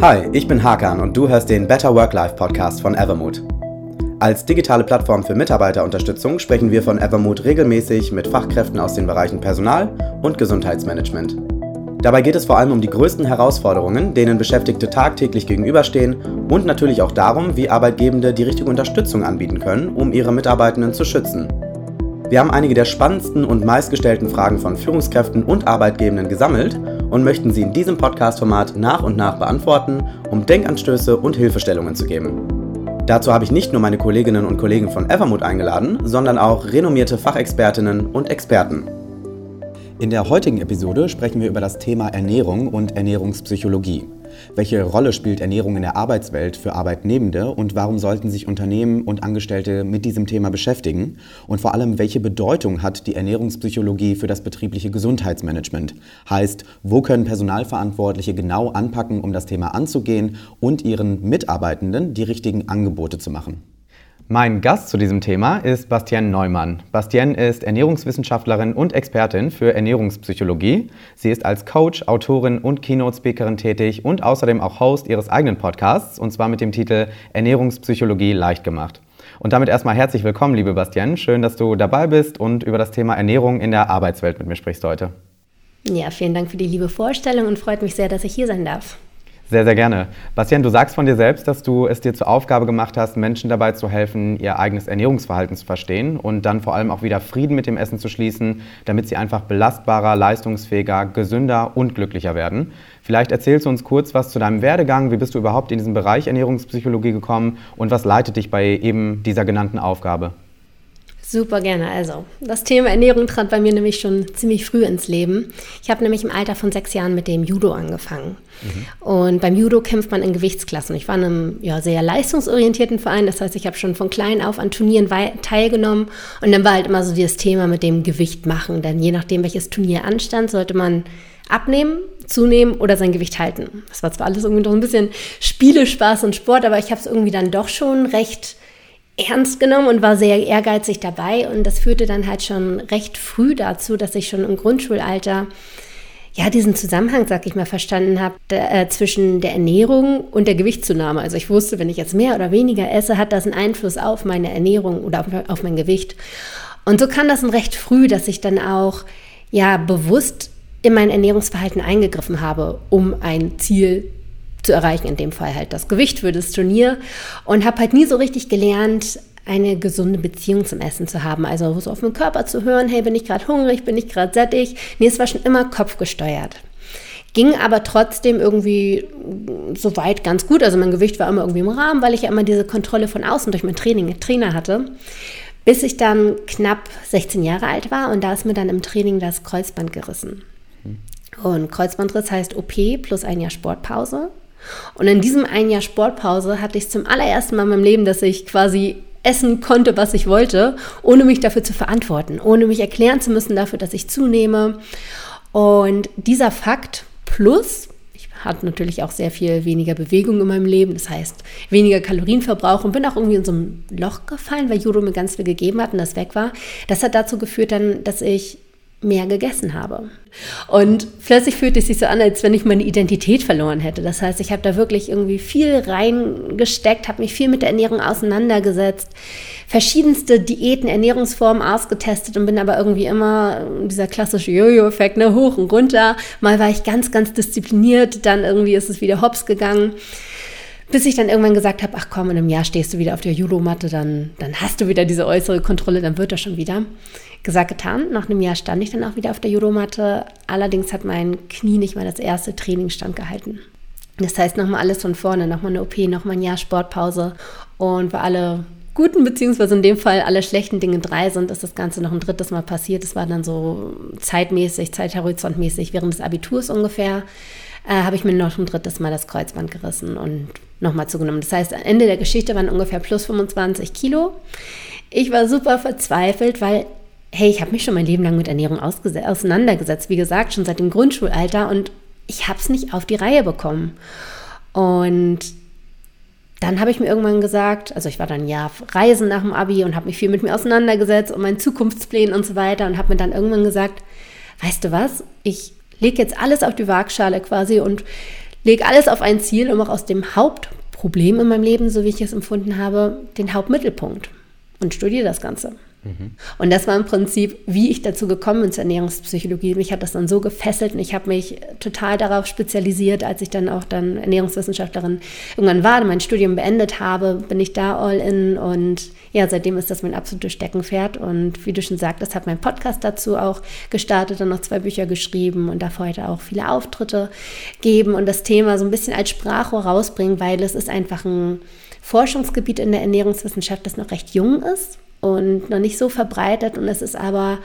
Hi, ich bin Hakan und du hörst den Better Work-Life Podcast von Evermood. Als digitale Plattform für Mitarbeiterunterstützung sprechen wir von Evermood regelmäßig mit Fachkräften aus den Bereichen Personal und Gesundheitsmanagement. Dabei geht es vor allem um die größten Herausforderungen, denen Beschäftigte tagtäglich gegenüberstehen und natürlich auch darum, wie Arbeitgebende die richtige Unterstützung anbieten können, um ihre Mitarbeitenden zu schützen. Wir haben einige der spannendsten und meistgestellten Fragen von Führungskräften und Arbeitgebenden gesammelt und möchten sie in diesem Podcast-Format nach und nach beantworten, um Denkanstöße und Hilfestellungen zu geben. Dazu habe ich nicht nur meine Kolleginnen und Kollegen von Evermood eingeladen, sondern auch renommierte Fachexpertinnen und Experten. In der heutigen Episode sprechen wir über das Thema Ernährung und Ernährungspsychologie. Welche Rolle spielt Ernährung in der Arbeitswelt für Arbeitnehmende und warum sollten sich Unternehmen und Angestellte mit diesem Thema beschäftigen? Und vor allem, welche Bedeutung hat die Ernährungspsychologie für das betriebliche Gesundheitsmanagement? Heißt, wo können Personalverantwortliche genau anpacken, um das Thema anzugehen und ihren Mitarbeitenden die richtigen Angebote zu machen? Mein Gast zu diesem Thema ist Bastienne Neumann. Bastienne ist Ernährungswissenschaftlerin und Expertin für Ernährungspsychologie. Sie ist als Coach, Autorin und Keynote-Speakerin tätig und außerdem auch Host ihres eigenen Podcasts, und zwar mit dem Titel Ernährungspsychologie leicht gemacht. Und damit erstmal herzlich willkommen, liebe Bastienne. Schön, dass du dabei bist und über das Thema Ernährung in der Arbeitswelt mit mir sprichst heute. Ja, vielen Dank für die liebe Vorstellung und freut mich sehr, dass ich hier sein darf. Sehr, sehr gerne. Bastian, du sagst von dir selbst, dass du es dir zur Aufgabe gemacht hast, Menschen dabei zu helfen, ihr eigenes Ernährungsverhalten zu verstehen und dann vor allem auch wieder Frieden mit dem Essen zu schließen, damit sie einfach belastbarer, leistungsfähiger, gesünder und glücklicher werden. Vielleicht erzählst du uns kurz was zu deinem Werdegang. Wie bist du überhaupt in diesen Bereich Ernährungspsychologie gekommen und was leitet dich bei eben dieser genannten Aufgabe? Super gerne. Also, das Thema Ernährung trat bei mir nämlich schon ziemlich früh ins Leben. Ich habe nämlich im Alter von sechs Jahren mit dem Judo angefangen. Mhm. Und beim Judo kämpft man in Gewichtsklassen. Ich war in einem ja, sehr leistungsorientierten Verein. Das heißt, ich habe schon von klein auf an Turnieren teilgenommen. Und dann war halt immer so dieses Thema mit dem Gewicht machen. Denn je nachdem, welches Turnier anstand, sollte man abnehmen, zunehmen oder sein Gewicht halten. Das war zwar alles irgendwie noch ein bisschen Spiele, Spaß und Sport, aber ich habe es irgendwie dann doch schon recht ernst genommen und war sehr ehrgeizig dabei. Und das führte dann halt schon recht früh dazu, dass ich schon im Grundschulalter ja, diesen Zusammenhang, sag ich mal, verstanden habe äh, zwischen der Ernährung und der Gewichtszunahme. Also ich wusste, wenn ich jetzt mehr oder weniger esse, hat das einen Einfluss auf meine Ernährung oder auf, auf mein Gewicht. Und so kam das dann recht früh, dass ich dann auch ja bewusst in mein Ernährungsverhalten eingegriffen habe, um ein Ziel zu erreichen, in dem Fall halt das Gewicht für das Turnier und habe halt nie so richtig gelernt, eine gesunde Beziehung zum Essen zu haben. Also so auf den Körper zu hören, hey, bin ich gerade hungrig, bin ich gerade sättig. Nee, es war schon immer kopfgesteuert. Ging aber trotzdem irgendwie soweit ganz gut. Also mein Gewicht war immer irgendwie im Rahmen, weil ich ja immer diese Kontrolle von außen durch mein Training, Trainer hatte. Bis ich dann knapp 16 Jahre alt war und da ist mir dann im Training das Kreuzband gerissen. Und Kreuzbandriss heißt OP plus ein Jahr Sportpause. Und in diesem ein Jahr Sportpause hatte ich zum allerersten Mal in meinem Leben, dass ich quasi essen konnte, was ich wollte, ohne mich dafür zu verantworten, ohne mich erklären zu müssen dafür, dass ich zunehme. Und dieser Fakt plus, ich hatte natürlich auch sehr viel weniger Bewegung in meinem Leben, das heißt weniger Kalorienverbrauch und bin auch irgendwie in so ein Loch gefallen, weil Judo mir ganz viel gegeben hat und das weg war. Das hat dazu geführt dann, dass ich mehr gegessen habe. Und plötzlich fühlte es sich so an, als wenn ich meine Identität verloren hätte. Das heißt, ich habe da wirklich irgendwie viel reingesteckt, habe mich viel mit der Ernährung auseinandergesetzt, verschiedenste Diäten, Ernährungsformen ausgetestet und bin aber irgendwie immer dieser klassische Jojo-Effekt, ne, hoch und runter. Mal war ich ganz, ganz diszipliniert, dann irgendwie ist es wieder hops gegangen. Bis ich dann irgendwann gesagt habe, ach komm, in einem Jahr stehst du wieder auf der Judo-Matte, dann, dann hast du wieder diese äußere Kontrolle, dann wird das schon wieder. Gesagt, getan. Nach einem Jahr stand ich dann auch wieder auf der Judomatte. Allerdings hat mein Knie nicht mal das erste Training standgehalten. Das heißt, nochmal alles von vorne, nochmal eine OP, nochmal ein Jahr Sportpause. Und für alle guten, beziehungsweise in dem Fall alle schlechten Dinge drei sind, ist das Ganze noch ein drittes Mal passiert. Das war dann so zeitmäßig, zeithorizontmäßig während des Abiturs ungefähr, äh, habe ich mir noch ein drittes Mal das Kreuzband gerissen und nochmal zugenommen. Das heißt, am Ende der Geschichte waren ungefähr plus 25 Kilo. Ich war super verzweifelt, weil hey, ich habe mich schon mein Leben lang mit Ernährung auseinandergesetzt, wie gesagt, schon seit dem Grundschulalter und ich habe es nicht auf die Reihe bekommen. Und dann habe ich mir irgendwann gesagt, also ich war dann ja reisen nach dem Abi und habe mich viel mit mir auseinandergesetzt und meinen Zukunftsplänen und so weiter und habe mir dann irgendwann gesagt, weißt du was, ich lege jetzt alles auf die Waagschale quasi und lege alles auf ein Ziel und mache aus dem Hauptproblem in meinem Leben, so wie ich es empfunden habe, den Hauptmittelpunkt und studiere das Ganze. Mhm. Und das war im Prinzip, wie ich dazu gekommen bin zur Ernährungspsychologie. Mich hat das dann so gefesselt und ich habe mich total darauf spezialisiert, als ich dann auch dann Ernährungswissenschaftlerin irgendwann war, mein Studium beendet habe, bin ich da all in und ja, seitdem ist das mein absolutes Steckenpferd und wie du schon sagtest, habe mein Podcast dazu auch gestartet und noch zwei Bücher geschrieben und darf heute auch viele Auftritte geben und das Thema so ein bisschen als Sprachrohr rausbringen, weil es ist einfach ein Forschungsgebiet in der Ernährungswissenschaft, das noch recht jung ist und noch nicht so verbreitet und es ist aber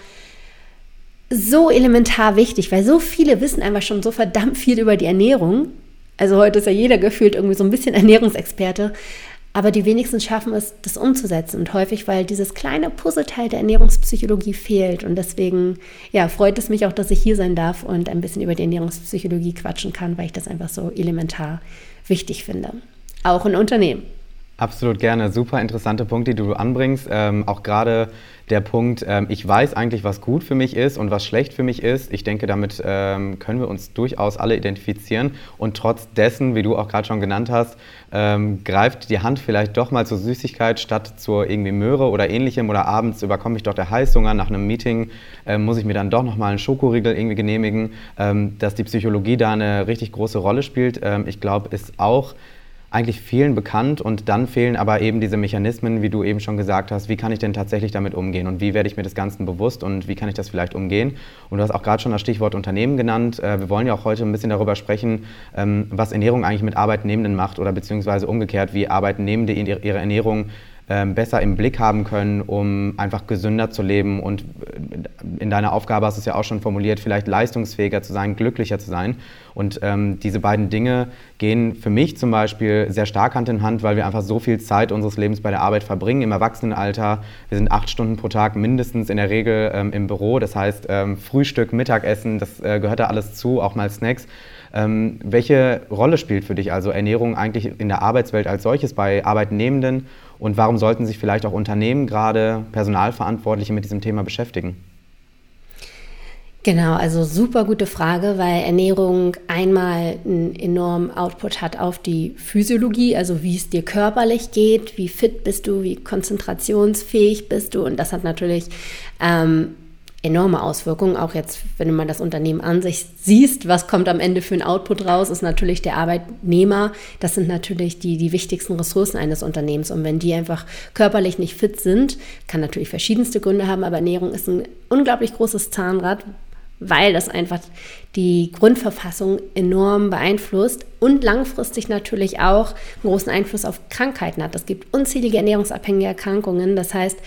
so elementar wichtig, weil so viele wissen einfach schon so verdammt viel über die Ernährung. Also heute ist ja jeder gefühlt irgendwie so ein bisschen Ernährungsexperte, aber die wenigsten schaffen es, das umzusetzen und häufig, weil dieses kleine Puzzleteil der Ernährungspsychologie fehlt und deswegen ja, freut es mich auch, dass ich hier sein darf und ein bisschen über die Ernährungspsychologie quatschen kann, weil ich das einfach so elementar wichtig finde. Auch in Unternehmen. Absolut gerne. Super interessante Punkte, die du anbringst. Ähm, auch gerade der Punkt, ähm, ich weiß eigentlich, was gut für mich ist und was schlecht für mich ist. Ich denke, damit ähm, können wir uns durchaus alle identifizieren. Und trotz dessen, wie du auch gerade schon genannt hast, ähm, greift die Hand vielleicht doch mal zur Süßigkeit statt zur irgendwie Möhre oder ähnlichem. Oder abends überkomme ich doch der Heißhunger. Nach einem Meeting ähm, muss ich mir dann doch noch mal einen Schokoriegel irgendwie genehmigen. Ähm, dass die Psychologie da eine richtig große Rolle spielt, ich glaube, ist auch eigentlich vielen bekannt und dann fehlen aber eben diese Mechanismen, wie du eben schon gesagt hast, wie kann ich denn tatsächlich damit umgehen und wie werde ich mir des Ganzen bewusst und wie kann ich das vielleicht umgehen. Und du hast auch gerade schon das Stichwort Unternehmen genannt. Äh, wir wollen ja auch heute ein bisschen darüber sprechen, ähm, was Ernährung eigentlich mit Arbeitnehmenden macht oder beziehungsweise umgekehrt, wie Arbeitnehmende ihre Ernährung besser im Blick haben können, um einfach gesünder zu leben und äh, in deiner Aufgabe hast du es ja auch schon formuliert, vielleicht leistungsfähiger zu sein, glücklicher zu sein. Und ähm, diese beiden Dinge gehen für mich zum Beispiel sehr stark Hand in Hand, weil wir einfach so viel Zeit unseres Lebens bei der Arbeit verbringen, im Erwachsenenalter. Wir sind acht Stunden pro Tag mindestens in der Regel ähm, im Büro. Das heißt, ähm, Frühstück, Mittagessen, das äh, gehört da alles zu, auch mal Snacks. Ähm, welche Rolle spielt für dich also Ernährung eigentlich in der Arbeitswelt als solches bei Arbeitnehmenden und warum sollten sich vielleicht auch Unternehmen, gerade Personalverantwortliche, mit diesem Thema beschäftigen? Genau, also super gute Frage, weil Ernährung einmal einen enormen Output hat auf die Physiologie, also wie es dir körperlich geht, wie fit bist du, wie konzentrationsfähig bist du. Und das hat natürlich ähm, enorme Auswirkungen. Auch jetzt, wenn du mal das Unternehmen an sich siehst, was kommt am Ende für ein Output raus, ist natürlich der Arbeitnehmer. Das sind natürlich die, die wichtigsten Ressourcen eines Unternehmens. Und wenn die einfach körperlich nicht fit sind, kann natürlich verschiedenste Gründe haben, aber Ernährung ist ein unglaublich großes Zahnrad, weil das einfach die Grundverfassung enorm beeinflusst und langfristig natürlich auch einen großen Einfluss auf Krankheiten hat. Es gibt unzählige ernährungsabhängige Erkrankungen. Das heißt,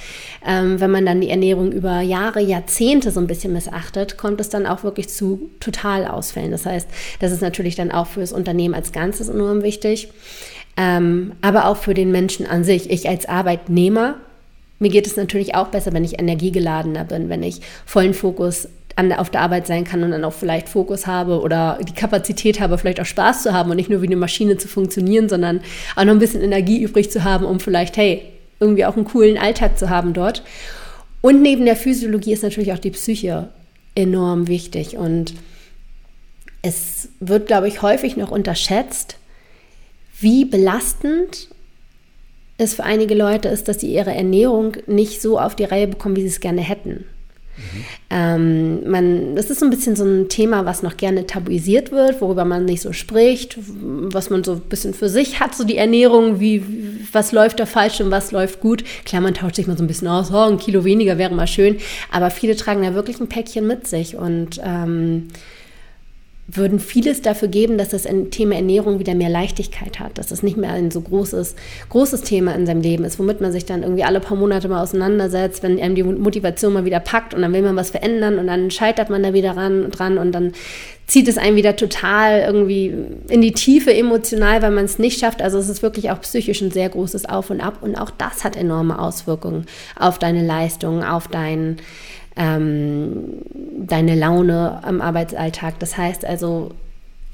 ähm, wenn man dann die Ernährung über Jahre, Jahrzehnte so ein bisschen missachtet, kommt es dann auch wirklich zu Totalausfällen. Das heißt, das ist natürlich dann auch für das Unternehmen als Ganzes enorm wichtig, ähm, aber auch für den Menschen an sich. Ich als Arbeitnehmer mir geht es natürlich auch besser, wenn ich energiegeladener bin, wenn ich vollen Fokus an, auf der Arbeit sein kann und dann auch vielleicht Fokus habe oder die Kapazität habe, vielleicht auch Spaß zu haben und nicht nur wie eine Maschine zu funktionieren, sondern auch noch ein bisschen Energie übrig zu haben, um vielleicht, hey, irgendwie auch einen coolen Alltag zu haben dort. Und neben der Physiologie ist natürlich auch die Psyche enorm wichtig und es wird, glaube ich, häufig noch unterschätzt, wie belastend es für einige Leute ist, dass sie ihre Ernährung nicht so auf die Reihe bekommen, wie sie es gerne hätten. Mhm. Ähm, man, das ist so ein bisschen so ein Thema, was noch gerne tabuisiert wird, worüber man nicht so spricht, was man so ein bisschen für sich hat, so die Ernährung, wie, was läuft da falsch und was läuft gut. Klar, man tauscht sich mal so ein bisschen aus, oh, ein Kilo weniger wäre mal schön, aber viele tragen da wirklich ein Päckchen mit sich und ähm, würden vieles dafür geben, dass das Thema Ernährung wieder mehr Leichtigkeit hat, dass es nicht mehr ein so großes, großes Thema in seinem Leben ist, womit man sich dann irgendwie alle paar Monate mal auseinandersetzt, wenn einem die Motivation mal wieder packt und dann will man was verändern und dann scheitert man da wieder ran, dran und dann zieht es einen wieder total irgendwie in die Tiefe emotional, weil man es nicht schafft. Also es ist wirklich auch psychisch ein sehr großes Auf und Ab und auch das hat enorme Auswirkungen auf deine Leistung, auf deinen ähm, deine Laune am Arbeitsalltag. Das heißt also,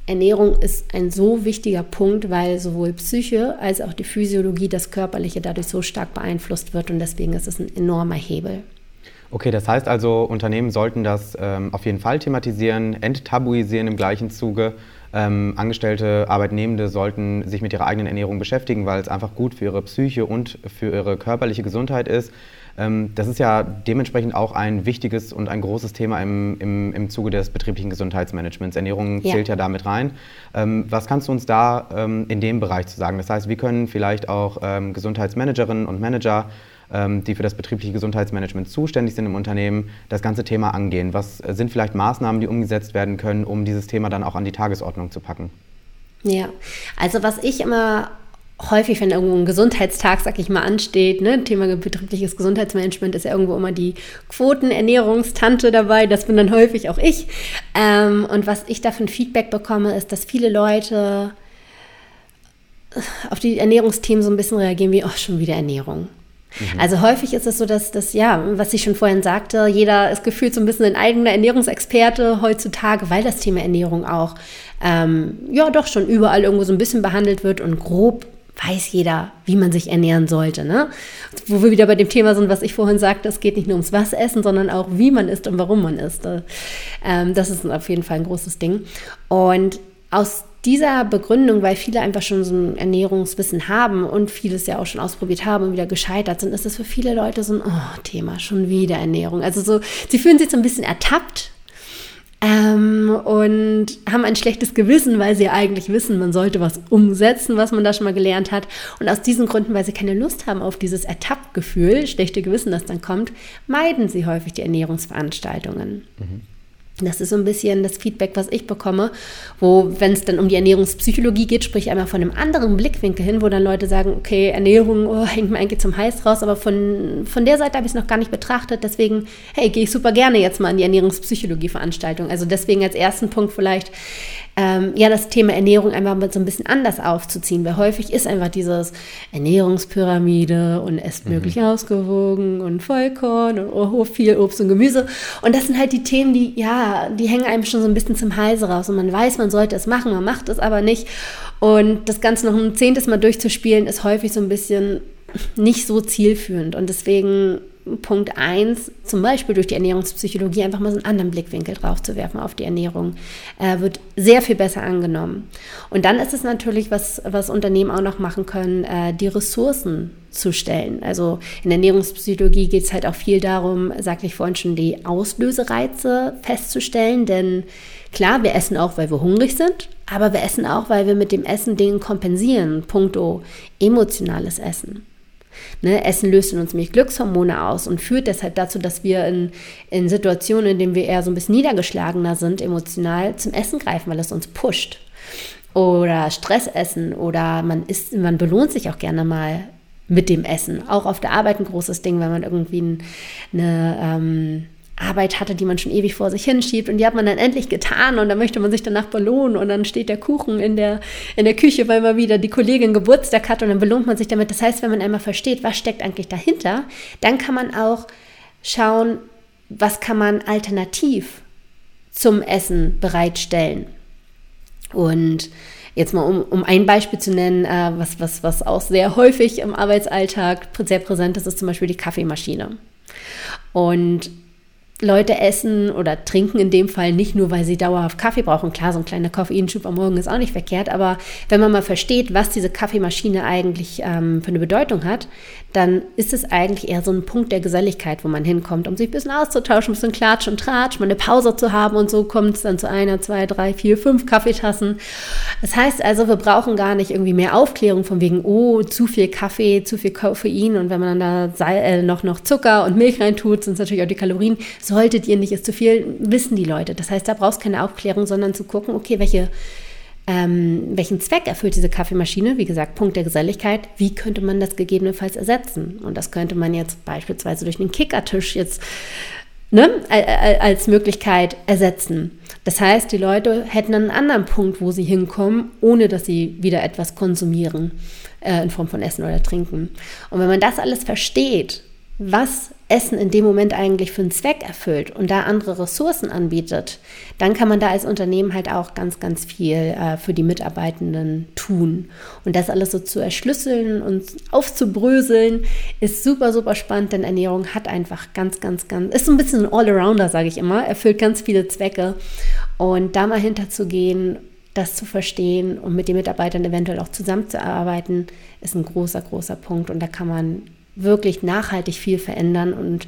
Ernährung ist ein so wichtiger Punkt, weil sowohl Psyche als auch die Physiologie, das Körperliche dadurch so stark beeinflusst wird und deswegen ist es ein enormer Hebel. Okay, das heißt also, Unternehmen sollten das ähm, auf jeden Fall thematisieren, enttabuisieren im gleichen Zuge ähm, Angestellte, Arbeitnehmende sollten sich mit ihrer eigenen Ernährung beschäftigen, weil es einfach gut für ihre Psyche und für ihre körperliche Gesundheit ist. Ähm, das ist ja dementsprechend auch ein wichtiges und ein großes Thema im, im, im Zuge des betrieblichen Gesundheitsmanagements. Ernährung ja. zählt ja damit rein. Ähm, was kannst du uns da ähm, in dem Bereich zu sagen? Das heißt, wie können vielleicht auch Gesundheitsmanagerinnen und Manager die für das betriebliche Gesundheitsmanagement zuständig sind im Unternehmen, das ganze Thema angehen? Was sind vielleicht Maßnahmen, die umgesetzt werden können, um dieses Thema dann auch an die Tagesordnung zu packen? Ja, also was ich immer häufig, wenn irgendwo ein Gesundheitstag, sag ich mal, ansteht, ne, Thema betriebliches Gesundheitsmanagement ist ja irgendwo immer die Quotenernährungstante dabei, das bin dann häufig auch ich. Ähm, und was ich da für ein Feedback bekomme, ist, dass viele Leute auf die Ernährungsthemen so ein bisschen reagieren wie, oh, schon wieder Ernährung. Mhm. Also häufig ist es so, dass das, ja, was ich schon vorhin sagte, jeder ist gefühlt so ein bisschen ein eigener Ernährungsexperte heutzutage, weil das Thema Ernährung auch, ähm, ja, doch schon überall irgendwo so ein bisschen behandelt wird und grob weiß jeder, wie man sich ernähren sollte. Ne? Wo wir wieder bei dem Thema sind, was ich vorhin sagte, es geht nicht nur ums Was essen, sondern auch, wie man isst und warum man isst. Ähm, das ist auf jeden Fall ein großes Ding. Und aus dieser Begründung, weil viele einfach schon so ein Ernährungswissen haben und vieles ja auch schon ausprobiert haben und wieder gescheitert sind, ist das für viele Leute so ein oh, Thema, schon wieder Ernährung. Also so, sie fühlen sich so ein bisschen ertappt ähm, und haben ein schlechtes Gewissen, weil sie eigentlich wissen, man sollte was umsetzen, was man da schon mal gelernt hat. Und aus diesen Gründen, weil sie keine Lust haben auf dieses Ertappgefühl, schlechte Gewissen, das dann kommt, meiden sie häufig die Ernährungsveranstaltungen. Mhm. Das ist so ein bisschen das Feedback, was ich bekomme, wo, wenn es dann um die Ernährungspsychologie geht, sprich einmal von einem anderen Blickwinkel hin, wo dann Leute sagen, okay, Ernährung oh, hängt mir eigentlich zum Hals raus, aber von, von der Seite habe ich es noch gar nicht betrachtet. Deswegen, hey, gehe ich super gerne jetzt mal an die Ernährungspsychologie-Veranstaltung. Also deswegen als ersten Punkt vielleicht ähm, ja, das Thema Ernährung einfach mal so ein bisschen anders aufzuziehen, weil häufig ist einfach dieses Ernährungspyramide und esst mhm. möglich ausgewogen und Vollkorn und oh, viel Obst und Gemüse. Und das sind halt die Themen, die, ja, die hängen einem schon so ein bisschen zum Halse raus und man weiß, man sollte es machen, man macht es aber nicht. Und das Ganze noch ein zehntes Mal durchzuspielen, ist häufig so ein bisschen nicht so zielführend. Und deswegen Punkt 1, zum Beispiel durch die Ernährungspsychologie einfach mal so einen anderen Blickwinkel drauf zu werfen auf die Ernährung, äh, wird sehr viel besser angenommen. Und dann ist es natürlich, was, was Unternehmen auch noch machen können, äh, die Ressourcen zu stellen. Also in der Ernährungspsychologie geht es halt auch viel darum, sagte ich vorhin schon, die Auslösereize festzustellen, denn klar, wir essen auch, weil wir hungrig sind, aber wir essen auch, weil wir mit dem Essen Dinge kompensieren, punkto emotionales Essen. Ne, Essen löst in uns nämlich Glückshormone aus und führt deshalb dazu, dass wir in, in Situationen, in denen wir eher so ein bisschen niedergeschlagener sind, emotional zum Essen greifen, weil es uns pusht. Oder Stress essen oder man isst, man belohnt sich auch gerne mal mit dem Essen. Auch auf der Arbeit ein großes Ding, wenn man irgendwie eine ähm, Arbeit hatte, die man schon ewig vor sich hinschiebt und die hat man dann endlich getan und dann möchte man sich danach belohnen und dann steht der Kuchen in der, in der Küche, weil mal wieder die Kollegin Geburtstag hat und dann belohnt man sich damit. Das heißt, wenn man einmal versteht, was steckt eigentlich dahinter, dann kann man auch schauen, was kann man alternativ zum Essen bereitstellen. Und jetzt mal um, um ein Beispiel zu nennen, äh, was, was, was auch sehr häufig im Arbeitsalltag sehr präsent ist, ist zum Beispiel die Kaffeemaschine. Und Leute essen oder trinken in dem Fall nicht nur, weil sie dauerhaft Kaffee brauchen. Klar, so ein kleiner Koffeinschub am Morgen ist auch nicht verkehrt, aber wenn man mal versteht, was diese Kaffeemaschine eigentlich ähm, für eine Bedeutung hat, dann ist es eigentlich eher so ein Punkt der Geselligkeit, wo man hinkommt, um sich ein bisschen auszutauschen, ein bisschen Klatsch und Tratsch, mal eine Pause zu haben und so kommt es dann zu einer, zwei, drei, vier, fünf Kaffeetassen. Das heißt also, wir brauchen gar nicht irgendwie mehr Aufklärung von wegen, oh, zu viel Kaffee, zu viel Koffein und wenn man dann da äh, noch, noch Zucker und Milch reintut, sind es natürlich auch die Kalorien. Solltet ihr nicht, ist zu viel, wissen die Leute. Das heißt, da brauchst du keine Aufklärung, sondern zu gucken, okay, welche ähm, welchen Zweck erfüllt diese Kaffeemaschine? Wie gesagt, Punkt der Geselligkeit. Wie könnte man das gegebenenfalls ersetzen? Und das könnte man jetzt beispielsweise durch einen Kickertisch jetzt ne, als Möglichkeit ersetzen. Das heißt, die Leute hätten einen anderen Punkt, wo sie hinkommen, ohne dass sie wieder etwas konsumieren äh, in Form von Essen oder Trinken. Und wenn man das alles versteht, was Essen in dem Moment eigentlich für einen Zweck erfüllt und da andere Ressourcen anbietet, dann kann man da als Unternehmen halt auch ganz, ganz viel äh, für die Mitarbeitenden tun. Und das alles so zu erschlüsseln und aufzubröseln, ist super, super spannend, denn Ernährung hat einfach ganz, ganz, ganz, ist so ein bisschen ein Allrounder, sage ich immer, erfüllt ganz viele Zwecke. Und da mal hinterzugehen, das zu verstehen und mit den Mitarbeitern eventuell auch zusammenzuarbeiten, ist ein großer, großer Punkt. Und da kann man wirklich nachhaltig viel verändern und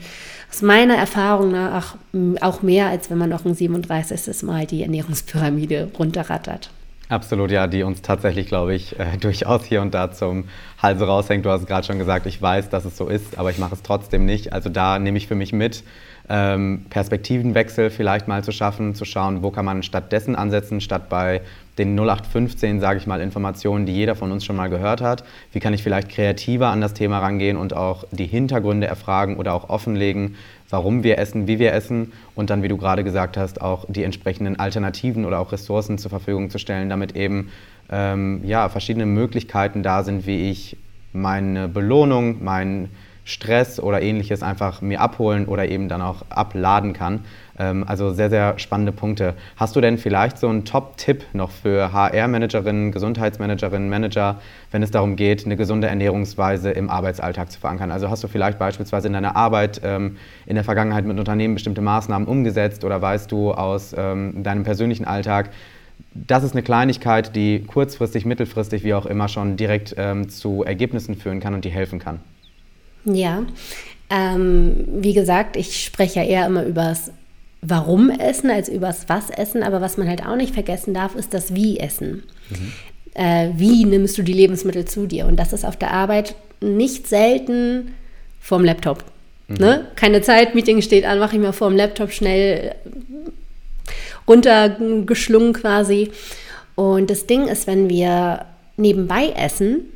aus meiner Erfahrung nach auch mehr, als wenn man noch ein 37. Mal die Ernährungspyramide runterrattert. Absolut, ja, die uns tatsächlich, glaube ich, äh, durchaus hier und da zum Halse raushängt. Du hast gerade schon gesagt, ich weiß, dass es so ist, aber ich mache es trotzdem nicht. Also da nehme ich für mich mit, ähm, Perspektivenwechsel vielleicht mal zu schaffen, zu schauen, wo kann man stattdessen ansetzen, statt bei den 0815, sage ich mal, Informationen, die jeder von uns schon mal gehört hat. Wie kann ich vielleicht kreativer an das Thema rangehen und auch die Hintergründe erfragen oder auch offenlegen, warum wir essen, wie wir essen und dann, wie du gerade gesagt hast, auch die entsprechenden Alternativen oder auch Ressourcen zur Verfügung zu stellen, damit eben ähm, ja, verschiedene Möglichkeiten da sind, wie ich meine Belohnung, mein Stress oder ähnliches einfach mir abholen oder eben dann auch abladen kann. Ähm, also sehr, sehr spannende Punkte. Hast du denn vielleicht so einen Top-Tipp noch für HR-Managerinnen, Gesundheitsmanagerinnen, Manager, wenn es darum geht, eine gesunde Ernährungsweise im Arbeitsalltag zu verankern? Also hast du vielleicht beispielsweise in deiner Arbeit ähm, in der Vergangenheit mit Unternehmen bestimmte Maßnahmen umgesetzt oder weißt du aus ähm, deinem persönlichen Alltag, das ist eine Kleinigkeit, die kurzfristig, mittelfristig, wie auch immer schon direkt zu Ergebnissen führen kann und die helfen kann. Ja, ähm, wie gesagt, ich spreche ja eher immer übers Warum essen als übers Was essen, aber was man halt auch nicht vergessen darf, ist das Wie essen. Mhm. Äh, wie nimmst du die Lebensmittel zu dir? Und das ist auf der Arbeit nicht selten vorm Laptop. Mhm. Ne? Keine Zeit, Meeting steht an, mache ich mir vorm Laptop schnell runtergeschlungen quasi. Und das Ding ist, wenn wir nebenbei essen,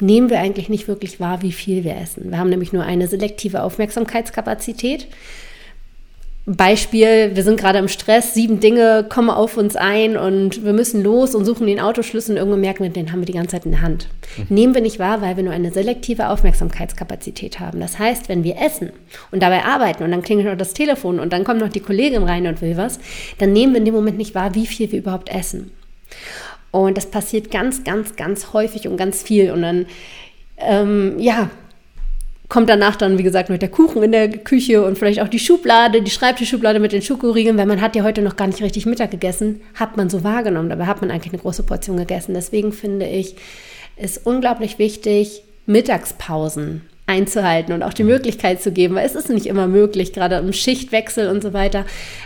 nehmen wir eigentlich nicht wirklich wahr, wie viel wir essen. Wir haben nämlich nur eine selektive Aufmerksamkeitskapazität. Beispiel, wir sind gerade im Stress, sieben Dinge kommen auf uns ein und wir müssen los und suchen den Autoschlüssel und irgendwann merken wir, den haben wir die ganze Zeit in der Hand. Mhm. Nehmen wir nicht wahr, weil wir nur eine selektive Aufmerksamkeitskapazität haben. Das heißt, wenn wir essen und dabei arbeiten und dann klingelt noch das Telefon und dann kommt noch die Kollegin rein und will was, dann nehmen wir in dem Moment nicht wahr, wie viel wir überhaupt essen. Und das passiert ganz, ganz, ganz häufig und ganz viel. Und dann, ähm, ja, kommt danach dann, wie gesagt, noch der Kuchen in der Küche und vielleicht auch die Schublade, die Schreibtischschublade mit den Schokoriegeln, weil man hat ja heute noch gar nicht richtig Mittag gegessen, hat man so wahrgenommen, dabei hat man eigentlich eine große Portion gegessen. Deswegen finde ich, ist unglaublich wichtig, Mittagspausen einzuhalten und auch die Möglichkeit zu geben, weil es ist nicht immer möglich, gerade im Schichtwechsel und so weiter,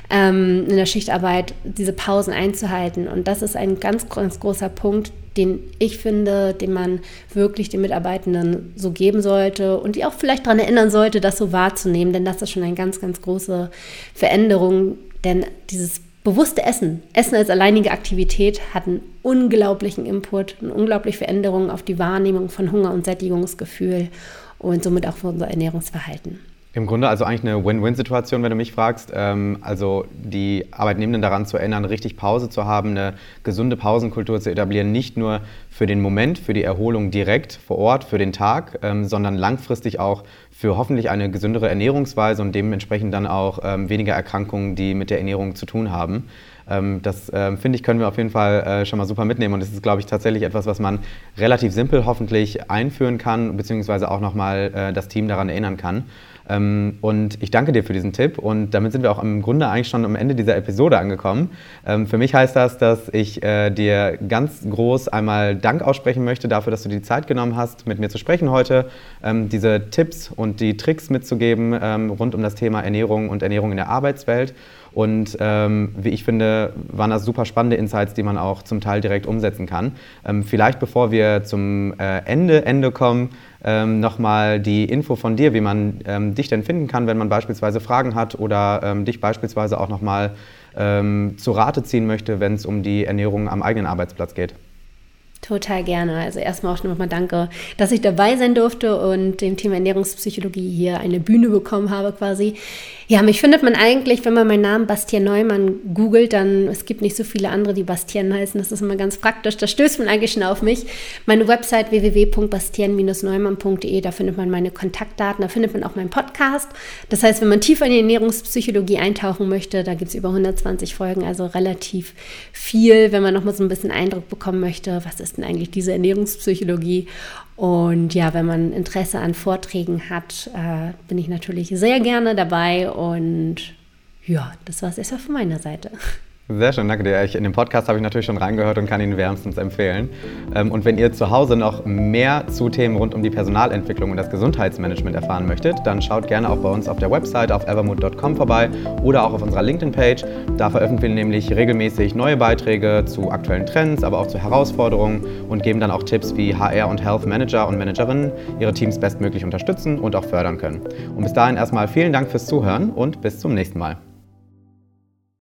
ähm, in der Schichtarbeit diese Pausen einzuhalten. Und das ist ein ganz, ganz großer Punkt, den ich finde, den man wirklich den Mitarbeitenden so geben sollte und die auch vielleicht daran erinnern sollte, das so wahrzunehmen, denn das ist schon eine ganz, ganz große Veränderung, denn dieses bewusste Essen, Essen als alleinige Aktivität hat einen unglaublichen Input, eine unglaubliche Veränderung auf die Wahrnehmung von Hunger und Sättigungsgefühl und somit auch für unser Ernährungsverhalten. Im Grunde also eigentlich eine Win-Win-Situation, wenn du mich fragst. Ähm, also die Arbeitnehmenden daran zu erinnern, richtig Pause zu haben, eine gesunde Pausenkultur zu etablieren, nicht nur für den Moment, für die Erholung direkt vor Ort, für den Tag, ähm, sondern langfristig auch für hoffentlich eine gesündere Ernährungsweise und dementsprechend dann auch ähm, weniger Erkrankungen, die mit der Ernährung zu tun haben. Ähm, das ähm, finde ich, können wir auf jeden Fall äh, schon mal super mitnehmen. Und es ist, glaube ich, tatsächlich etwas, was man relativ simpel hoffentlich einführen kann, beziehungsweise auch nochmal äh, das Team daran erinnern kann. Ähm, und ich danke dir für diesen Tipp und damit sind wir auch im Grunde eigentlich schon am Ende dieser Episode angekommen. Für mich heißt das, dass ich äh, dir ganz groß einmal Dank aussprechen möchte dafür, dass du die Zeit genommen hast, mit mir zu sprechen heute, diese Tipps und die Tricks mitzugeben rund um das Thema Ernährung und Ernährung in der Arbeitswelt. Und ähm, wie ich finde, waren das super spannende Insights, die man auch zum Teil direkt umsetzen kann. Ähm, vielleicht bevor wir zum äh, Ende, Ende kommen, ähm, nochmal die Info von dir, wie man ähm, dich denn finden kann, wenn man beispielsweise Fragen hat oder ähm, dich beispielsweise auch nochmal ähm, zu Rate ziehen möchte, wenn es um die Ernährung am eigenen Arbeitsplatz geht. Total gerne. Also erstmal auch nochmal danke, dass ich dabei sein durfte und dem Thema Ernährungspsychologie hier eine Bühne bekommen habe quasi. Ja, mich findet man eigentlich, wenn man meinen Namen Bastian Neumann googelt, dann es gibt nicht so viele andere, die Bastian heißen. Das ist immer ganz praktisch. Da stößt man eigentlich schon auf mich. Meine Website www.bastian-neumann.de, da findet man meine Kontaktdaten, da findet man auch meinen Podcast. Das heißt, wenn man tiefer in die Ernährungspsychologie eintauchen möchte, da gibt es über 120 Folgen, also relativ viel, wenn man nochmal so ein bisschen Eindruck bekommen möchte, was ist denn eigentlich diese Ernährungspsychologie und ja, wenn man Interesse an Vorträgen hat, äh, bin ich natürlich sehr gerne dabei. Und ja, das war es erstmal von meiner Seite. Sehr schön, danke dir. Ich, in dem Podcast habe ich natürlich schon reingehört und kann ihn wärmstens empfehlen. Ähm, und wenn ihr zu Hause noch mehr zu Themen rund um die Personalentwicklung und das Gesundheitsmanagement erfahren möchtet, dann schaut gerne auch bei uns auf der Website auf evermood.com vorbei oder auch auf unserer LinkedIn-Page. Da veröffentlichen wir nämlich regelmäßig neue Beiträge zu aktuellen Trends, aber auch zu Herausforderungen und geben dann auch Tipps, wie HR und Health Manager und Managerinnen ihre Teams bestmöglich unterstützen und auch fördern können. Und bis dahin erstmal vielen Dank fürs Zuhören und bis zum nächsten Mal.